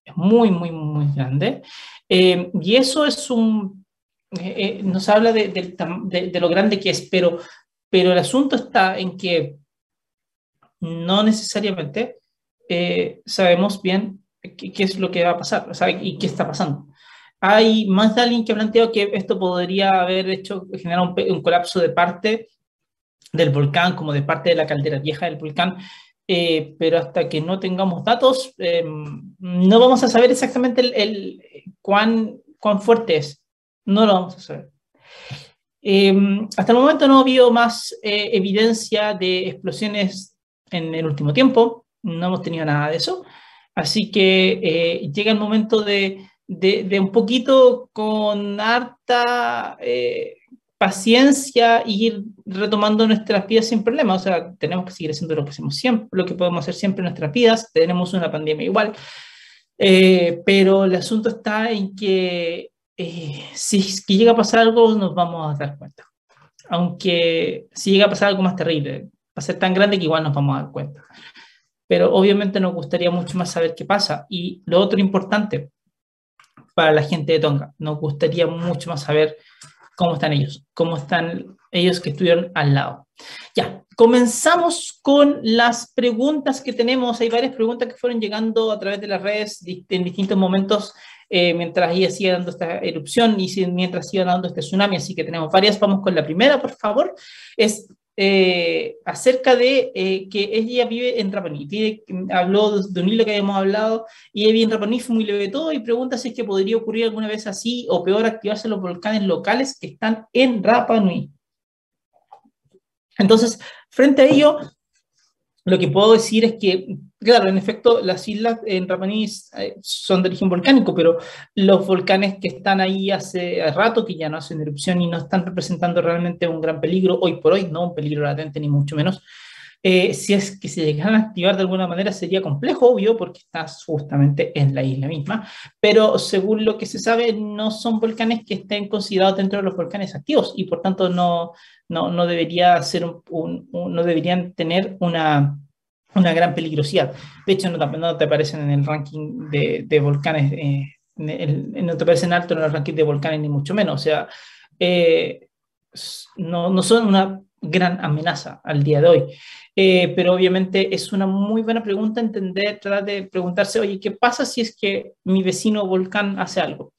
es muy, muy, muy grande. y eso es un, nos habla de, de, lo grande que es, pero, pero el asunto está en que no necesariamente sabemos bien qué, qué, es lo que va a pasar y qué está pasando. Hay más de alguien que ha planteado que esto podría haber hecho generar un, colapso de parte del volcán, como de parte de la caldera vieja del volcán, eh, pero hasta que no tengamos datos, eh, no vamos a saber exactamente el, cuán, cuán fuerte es. No lo vamos a saber. Eh, hasta el momento no ha habido más evidencia de explosiones en el último tiempo, no hemos tenido nada de eso, así que llega el momento de de, un poquito con harta eh, paciencia ir retomando nuestras vidas sin problema. O sea, tenemos que seguir haciendo lo que hacemos siempre, lo que podemos hacer siempre en nuestras vidas. Tenemos una pandemia igual. Eh, pero el asunto está en que eh, si llega a pasar algo, nos vamos a dar cuenta. Aunque si llega a pasar algo más terrible, va a ser tan grande que igual nos vamos a dar cuenta. Pero obviamente nos gustaría mucho más saber qué pasa. Y lo otro importante, para la gente de Tonga. Nos gustaría mucho más saber cómo están ellos, cómo están ellos que estuvieron al lado. Ya, comenzamos con las preguntas que tenemos. Hay varias preguntas que fueron llegando a través de las redes en distintos momentos eh, mientras ella sigue dando esta erupción y mientras sigue dando este tsunami. Así que tenemos varias. Vamos con la primera, por favor. Es eh, acerca de eh, que ella vive en Rapanui. habló de un hilo que habíamos hablado y ella vive en Rapanui, fue muy leve todo y pregunta si es que podría ocurrir alguna vez así o peor activarse los volcanes locales que están en Rapanui. Entonces, frente a ello, lo que puedo decir es que Claro, en efecto, las islas en Rapanui eh, son de origen volcánico, pero los volcanes que están ahí hace rato, que ya no hacen erupción y no están representando realmente un gran peligro, hoy por hoy, no un peligro latente ni mucho menos, eh, si es que se llegaran a activar de alguna manera sería complejo, obvio, porque estás justamente en la isla misma, pero según lo que se sabe, no son volcanes que estén considerados dentro de los volcanes activos y por tanto no, no, no debería ser un, no deberían tener una una gran peligrosidad. De hecho, no, no te aparecen en el ranking de, de volcanes, eh, no te aparecen alto en el ranking de volcanes, ni mucho menos. O sea, eh, no, no, son una gran amenaza al día de hoy. Eh, pero obviamente es una muy buena pregunta entender, tratar de preguntarse, oye, ¿qué pasa si es que mi vecino volcán hace algo?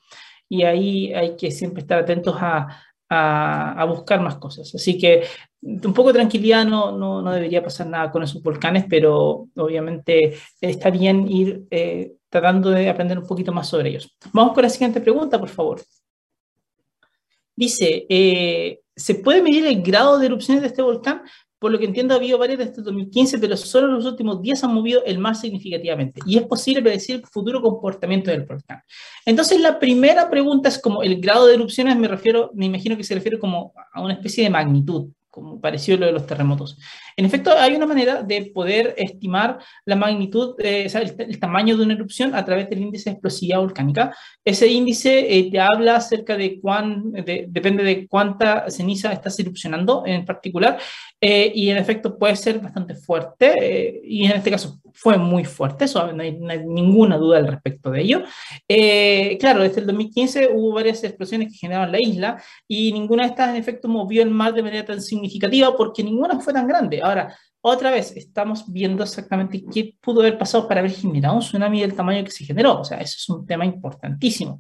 Y ahí hay que siempre estar atentos a, a, buscar más cosas. Así que un poco de tranquilidad, no, no, no, debería pasar nada con esos volcanes, pero obviamente está bien ir eh, tratando de aprender un poquito más sobre ellos. Vamos con la siguiente pregunta, por favor. Dice, eh, ¿se puede medir el grado de erupciones de este volcán? Por lo que entiendo, ha habido varias desde 2015, pero solo los últimos días han movido el más significativamente. Y es posible predecir el futuro comportamiento del volcán. Entonces, la primera pregunta es como el grado de erupciones, me refiero, me imagino que se refiere como a una especie de magnitud, como pareció lo de los terremotos. En efecto, hay una manera de poder estimar la magnitud, eh, el, tamaño de una erupción a través del índice de explosividad volcánica. Ese índice eh, te habla acerca de cuán, depende de cuánta ceniza estás erupcionando en particular, eh, y en efecto puede ser bastante fuerte, y en este caso fue muy fuerte, eso no hay, ninguna duda al respecto de ello. claro, desde el 2015 hubo varias explosiones que generaban la isla, y ninguna de estas en efecto movió el mar de manera tan significativa porque ninguna fue tan grande. Ahora, otra vez, estamos viendo exactamente qué pudo haber pasado para haber generado un tsunami del tamaño que se generó. O sea, eso es un tema importantísimo.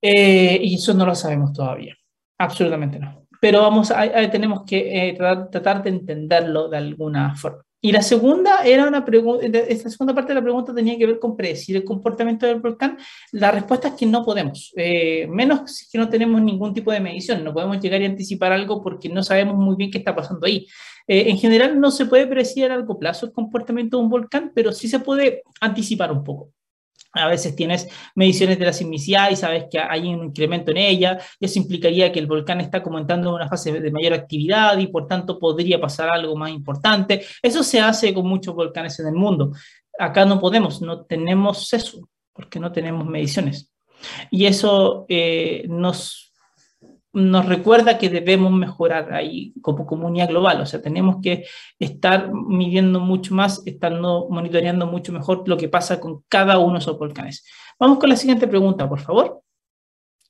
Eh, y eso no lo sabemos todavía. Absolutamente no. Pero vamos, a, tenemos que eh, tratar, de entenderlo de alguna forma. Y la segunda era una pregunta, esta segunda parte de la pregunta tenía que ver con predecir el comportamiento del volcán. La respuesta es que no podemos, eh, menos si que no tenemos ningún tipo de medición, no podemos llegar y anticipar algo porque no sabemos muy bien qué está pasando ahí. Eh, en general no se puede predecir a largo plazo el comportamiento de un volcán, pero sí se puede anticipar un poco. A veces tienes mediciones de la sismicidad y sabes que hay un incremento en ella, y eso implicaría que el volcán está comentando una fase de mayor actividad y por tanto podría pasar algo más importante. Eso se hace con muchos volcanes en el mundo. Acá no podemos, no tenemos eso, porque no tenemos mediciones. Y eso eh, nos nos recuerda que debemos mejorar ahí como comunidad global, o sea, tenemos que estar midiendo mucho más, estando monitoreando mucho mejor lo que pasa con cada uno de esos volcanes. Vamos con la siguiente pregunta, por favor.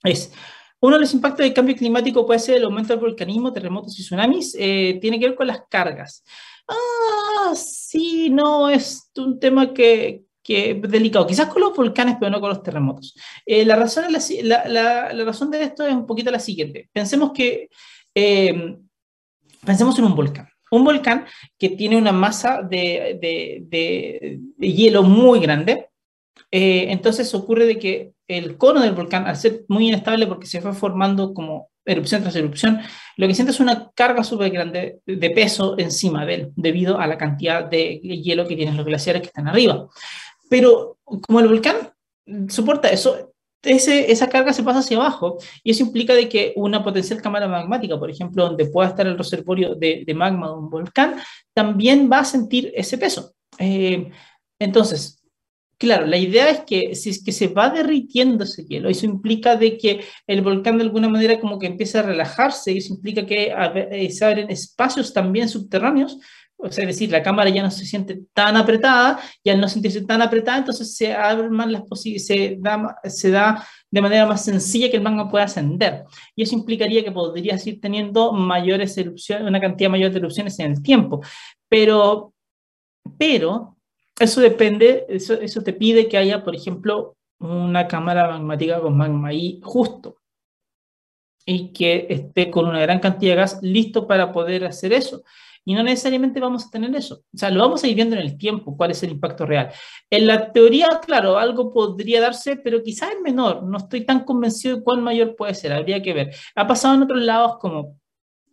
Es, uno de los impactos del cambio climático puede ser el aumento del volcanismo, terremotos y tsunamis, eh, tiene que ver con las cargas. Ah, sí, no, es un tema que, que delicado, quizás con los volcanes, pero no con los terremotos. Eh, la, razón la, la, la, razón de esto es un poquito la siguiente. Pensemos que, eh, pensemos en un volcán. Un volcán que tiene una masa de, de, de, hielo muy grande, eh, entonces ocurre de que el cono del volcán, al ser muy inestable porque se fue formando como erupción tras erupción, lo que siente es una carga súper grande de peso encima de él, debido a la cantidad de hielo que tienen los glaciares que están arriba. Pero como el volcán soporta eso, esa carga se pasa hacia abajo y eso implica de que una potencial cámara magmática, por ejemplo, donde pueda estar el reservorio de, magma de un volcán, también va a sentir ese peso. Eh, entonces, claro, la idea es que si es que se va derritiendo ese hielo, eso implica de que el volcán de alguna manera como que empieza a relajarse, y eso implica que eh, se abren espacios también subterráneos o sea, es decir, la cámara ya no se siente tan apretada y al no sentirse tan apretada, entonces se abren más las se da, se da de manera más sencilla que el magma pueda ascender. Y eso implicaría que podrías ir teniendo mayores erupciones, una cantidad mayor de erupciones en el tiempo. Pero, pero eso depende, eso, eso te pide que haya, por ejemplo, una cámara magmática con magma ahí justo y que esté con una gran cantidad de gas listo para poder hacer eso y no necesariamente vamos a tener eso. O sea, lo vamos a ir viendo en el tiempo, cuál es el impacto real. En la teoría, claro, algo podría darse, pero quizás es menor. No estoy tan convencido de cuál mayor puede ser, habría que ver. Ha pasado en otros lados como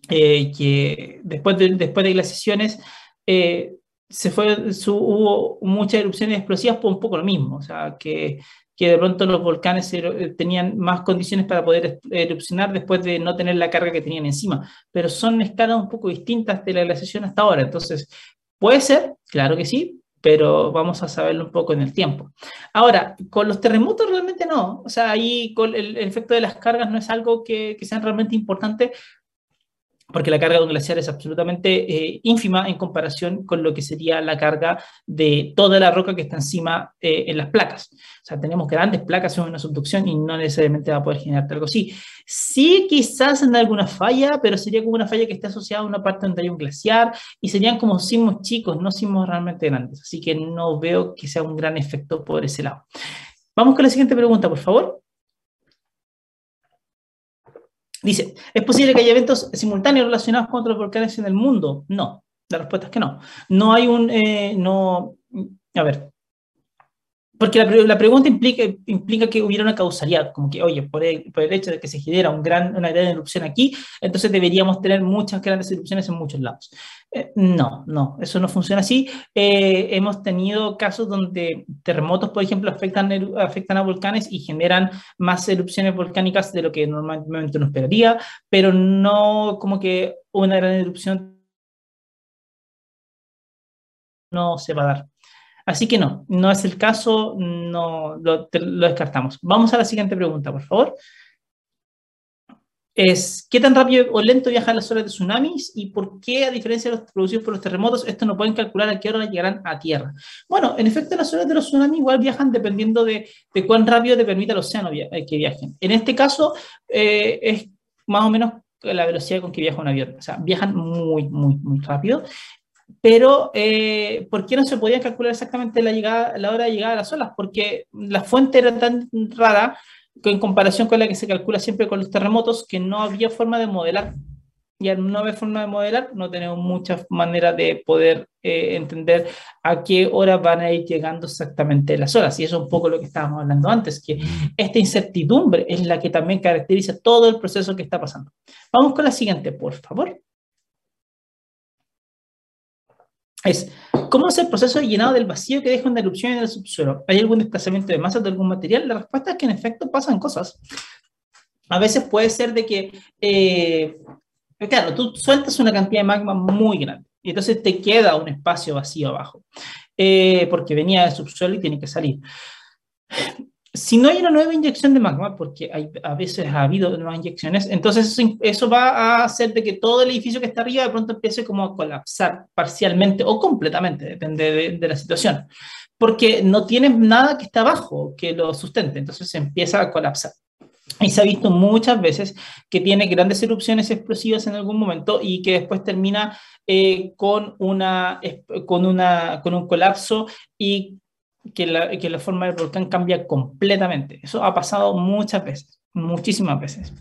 eh, que después de, después de glaciaciones eh, se fue, su, hubo muchas erupciones explosivas por un poco lo mismo, o sea, que que de pronto los volcanes eh, tenían más condiciones para poder erupcionar después de no tener la carga que tenían encima, pero son escalas un poco distintas de la glaciación hasta ahora, entonces puede ser, claro que sí, pero vamos a saberlo un poco en el tiempo. Ahora, con los terremotos realmente no, o sea, ahí con el, efecto de las cargas no es algo que, que sea realmente importante porque la carga de un glaciar es absolutamente eh, ínfima en comparación con lo que sería la carga de toda la roca que está encima eh, en las placas. O sea, tenemos grandes placas en una subducción y no necesariamente va a poder generar algo así. Sí, quizás en alguna falla, pero sería como una falla que esté asociada a una parte donde hay un glaciar y serían como sismos chicos, no sismos realmente grandes. Así que no veo que sea un gran efecto por ese lado. Vamos con la siguiente pregunta, por favor. Dice, ¿es posible que haya eventos simultáneos relacionados con otros volcanes en el mundo? No, la respuesta es que no. No hay un, eh, no, a ver, porque la, pregunta implica, implica que hubiera una causalidad, como que, oye, por el, por el hecho de que se genera una gran erupción aquí, entonces deberíamos tener muchas grandes erupciones en muchos lados. Eh, no, no, eso no funciona así. Eh, hemos tenido casos donde terremotos, por ejemplo, afectan, afectan a volcanes y generan más erupciones volcánicas de lo que normalmente uno esperaría, pero no como que una gran erupción no se va a dar. Así que no, no es el caso, no lo, descartamos. Vamos a la siguiente pregunta, por favor. Es, ¿qué tan rápido o lento viajan las olas de tsunamis y por qué, a diferencia de los producidos por los terremotos, estos no pueden calcular a qué hora llegarán a tierra? Bueno, en efecto, las olas de los tsunamis igual viajan dependiendo de, de cuán rápido te permite el océano eh, que viajen. En este caso, eh, es más o menos la velocidad con que viaja un avión. O sea, viajan muy, muy, muy rápido pero eh, ¿por qué no se podía calcular exactamente la, llegada, la hora de llegada a las olas? Porque la fuente era tan rara en comparación con la que se calcula siempre con los terremotos que no había forma de modelar y al no haber forma de modelar, no tenemos muchas maneras de poder eh, entender a qué hora van a ir llegando exactamente las horas. Y eso es un poco lo que estábamos hablando antes, que esta incertidumbre es la que también caracteriza todo el proceso que está pasando. Vamos con la siguiente, por favor. Es, ¿cómo es el proceso de llenado del vacío que deja una erupción en el subsuelo? ¿Hay algún desplazamiento de masa de algún material? La respuesta es que en efecto pasan cosas. A veces puede ser de que eh, claro, tú sueltas una cantidad de magma muy grande y entonces te queda un espacio vacío abajo, eh, porque venía del subsuelo y tiene que salir. Si no hay una nueva inyección de magma, porque hay, a veces ha habido nuevas inyecciones, entonces eso, va a hacer de que todo el edificio que está arriba de pronto empiece como a colapsar parcialmente o completamente, depende de, de la situación, porque no tienes nada que está abajo que lo sustente, entonces se empieza a colapsar. Y se ha visto muchas veces que tiene grandes erupciones explosivas en algún momento y que después termina eh, con, una, con, una, con un colapso y que la, que la forma del volcán cambia completamente. Eso ha pasado muchas veces, muchísimas veces.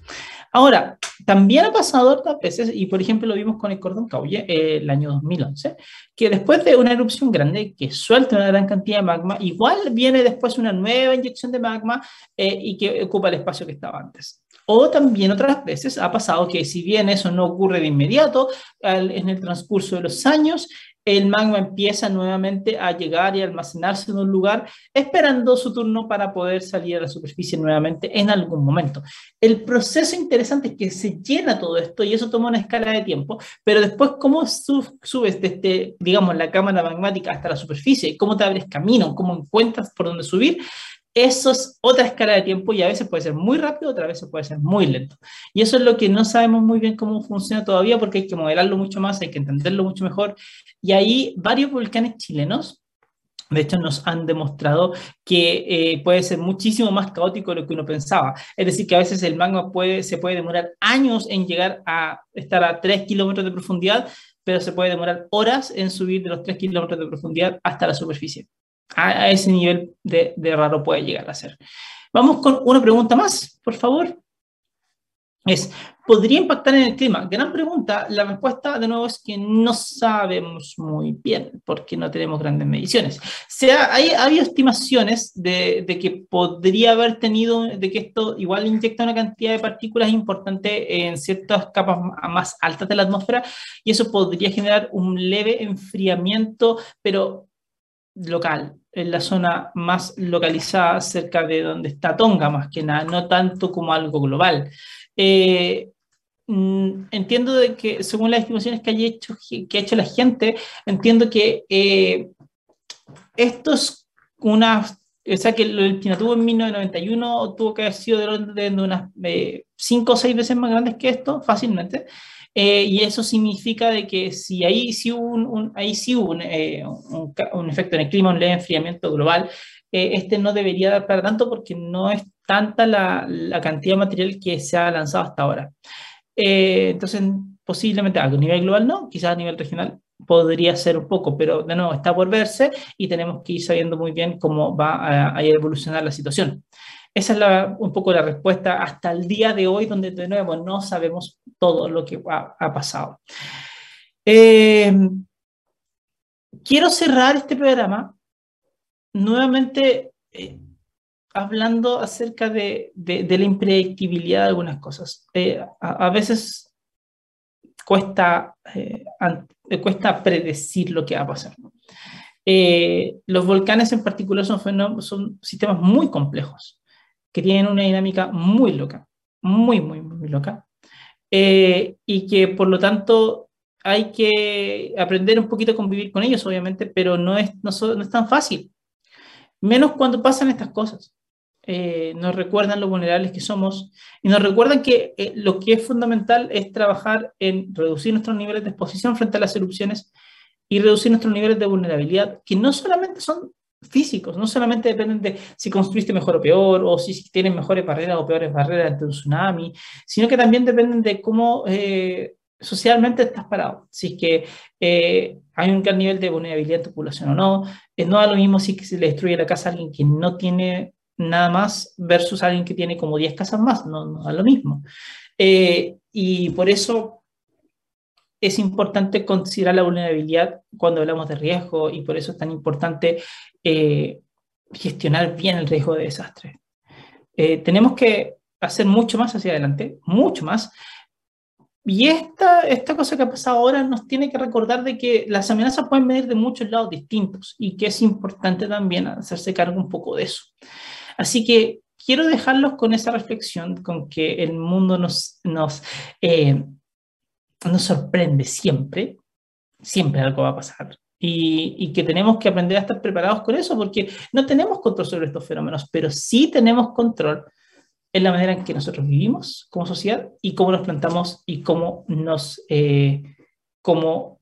Ahora, también ha pasado otras veces, y por ejemplo lo vimos con el cordón Cauye eh, el año 2011, que después de una erupción grande que suelta una gran cantidad de magma, igual viene después una nueva inyección de magma eh, y que ocupa el espacio que estaba antes. O también otras veces ha pasado que si bien eso no ocurre de inmediato, en el transcurso de los años, el magma empieza nuevamente a llegar y almacenarse en un lugar, esperando su turno para poder salir a la superficie nuevamente en algún momento. El proceso interesante es que se llena todo esto y eso toma una escala de tiempo, pero después cómo subes desde, digamos, la cámara magmática hasta la superficie, cómo te abres camino, cómo encuentras por dónde subir, eso es otra escala de tiempo y a veces puede ser muy rápido, otras veces puede ser muy lento. Y eso es lo que no sabemos muy bien cómo funciona todavía porque hay que modelarlo mucho más, hay que entenderlo mucho mejor. Y ahí varios volcanes chilenos, de hecho, nos han demostrado que eh, puede ser muchísimo más caótico de lo que uno pensaba. Es decir, que a veces el magma puede, se puede demorar años en llegar a estar a 3 kilómetros de profundidad, pero se puede demorar horas en subir de los 3 kilómetros de profundidad hasta la superficie a, ese nivel de, de, raro puede llegar a ser. Vamos con una pregunta más, por favor. Es, ¿podría impactar en el clima? Gran pregunta. La respuesta, de nuevo, es que no sabemos muy bien porque no tenemos grandes mediciones. Se ha, hay, estimaciones de, de, que podría haber tenido, de que esto igual inyecta una cantidad de partículas importante en ciertas capas más altas de la atmósfera y eso podría generar un leve enfriamiento, pero local, en la zona más localizada cerca de donde está Tonga, más que nada, no tanto como algo global. Eh, mm, entiendo de que, según las estimaciones que, hay hecho, que ha hecho la gente, entiendo que eh, esto es una, o sea, que el Pinatubo en 1991 tuvo que haber sido de, de unas 5 eh, o 6 veces más grandes que esto, fácilmente. Eh, y eso significa de que si ahí sí hubo un, ahí sí un, eh, un, un, efecto en el clima, un leve enfriamiento global, eh, este no debería dar para tanto porque no es tanta la, la cantidad de material que se ha lanzado hasta ahora. entonces, posiblemente a nivel global no, quizás a nivel regional podría ser un poco, pero de nuevo está por verse y tenemos que ir sabiendo muy bien cómo va a, a evolucionar la situación. Esa es un poco la respuesta hasta el día de hoy, donde de nuevo no sabemos todo lo que ha, pasado. Eh, quiero cerrar este programa nuevamente eh, hablando acerca de, la impredictibilidad de algunas cosas. Eh, a, veces cuesta, cuesta predecir lo que va a pasar. los volcanes en particular son, son sistemas muy complejos que tienen una dinámica muy loca, muy, muy, muy loca, eh, y que por lo tanto hay que aprender un poquito a convivir con ellos, obviamente, pero no es, no, no es tan fácil, menos cuando pasan estas cosas. Eh, nos recuerdan lo vulnerables que somos y nos recuerdan que eh, lo que es fundamental es trabajar en reducir nuestros niveles de exposición frente a las erupciones y reducir nuestros niveles de vulnerabilidad, que no solamente son físicos, no solamente dependen de si construiste mejor o peor, o si tienen mejores barreras o peores barreras ante un tsunami, sino que también dependen de cómo eh, socialmente estás parado. Si es que eh, hay un gran nivel de vulnerabilidad en tu población o no, eh, no da lo mismo si se le destruye la casa a alguien que no tiene nada más versus alguien que tiene como 10 casas más, no, no da lo mismo. y por eso es importante considerar la vulnerabilidad cuando hablamos de riesgo y por eso es tan importante eh, gestionar bien el riesgo de desastre. Eh, tenemos que hacer mucho más hacia adelante, mucho más. Y esta, esta cosa que ha pasado ahora nos tiene que recordar de que las amenazas pueden venir de muchos lados distintos y que es importante también hacerse cargo un poco de eso. Así que quiero dejarlos con esa reflexión, con que el mundo nos, nos, eh, nos sorprende siempre, siempre algo va a pasar. Y, y, que tenemos que aprender a estar preparados con eso, porque no tenemos control sobre estos fenómenos, pero sí tenemos control en la manera en que nosotros vivimos como sociedad y cómo nos plantamos y cómo nos, eh, cómo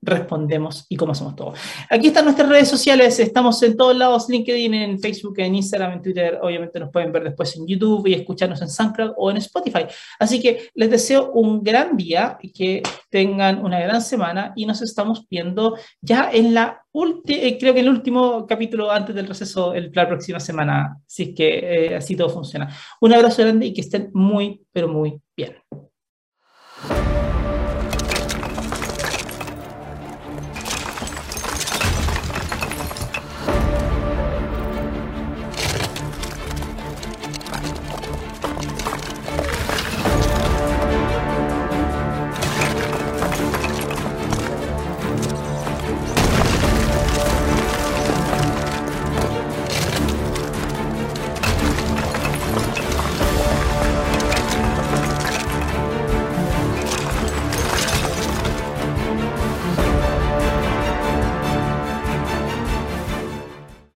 respondemos y cómo hacemos todo. Aquí están nuestras redes sociales, estamos en todos lados, LinkedIn, en Facebook, en Instagram, en Twitter, obviamente nos pueden ver después en YouTube y escucharnos en SoundCloud o en Spotify. Así que les deseo un gran día y que tengan una gran semana y nos estamos viendo ya en la última, eh, creo que el último capítulo antes del receso, el, la próxima semana, así que eh, así todo funciona. Un abrazo grande y que estén muy, pero muy bien.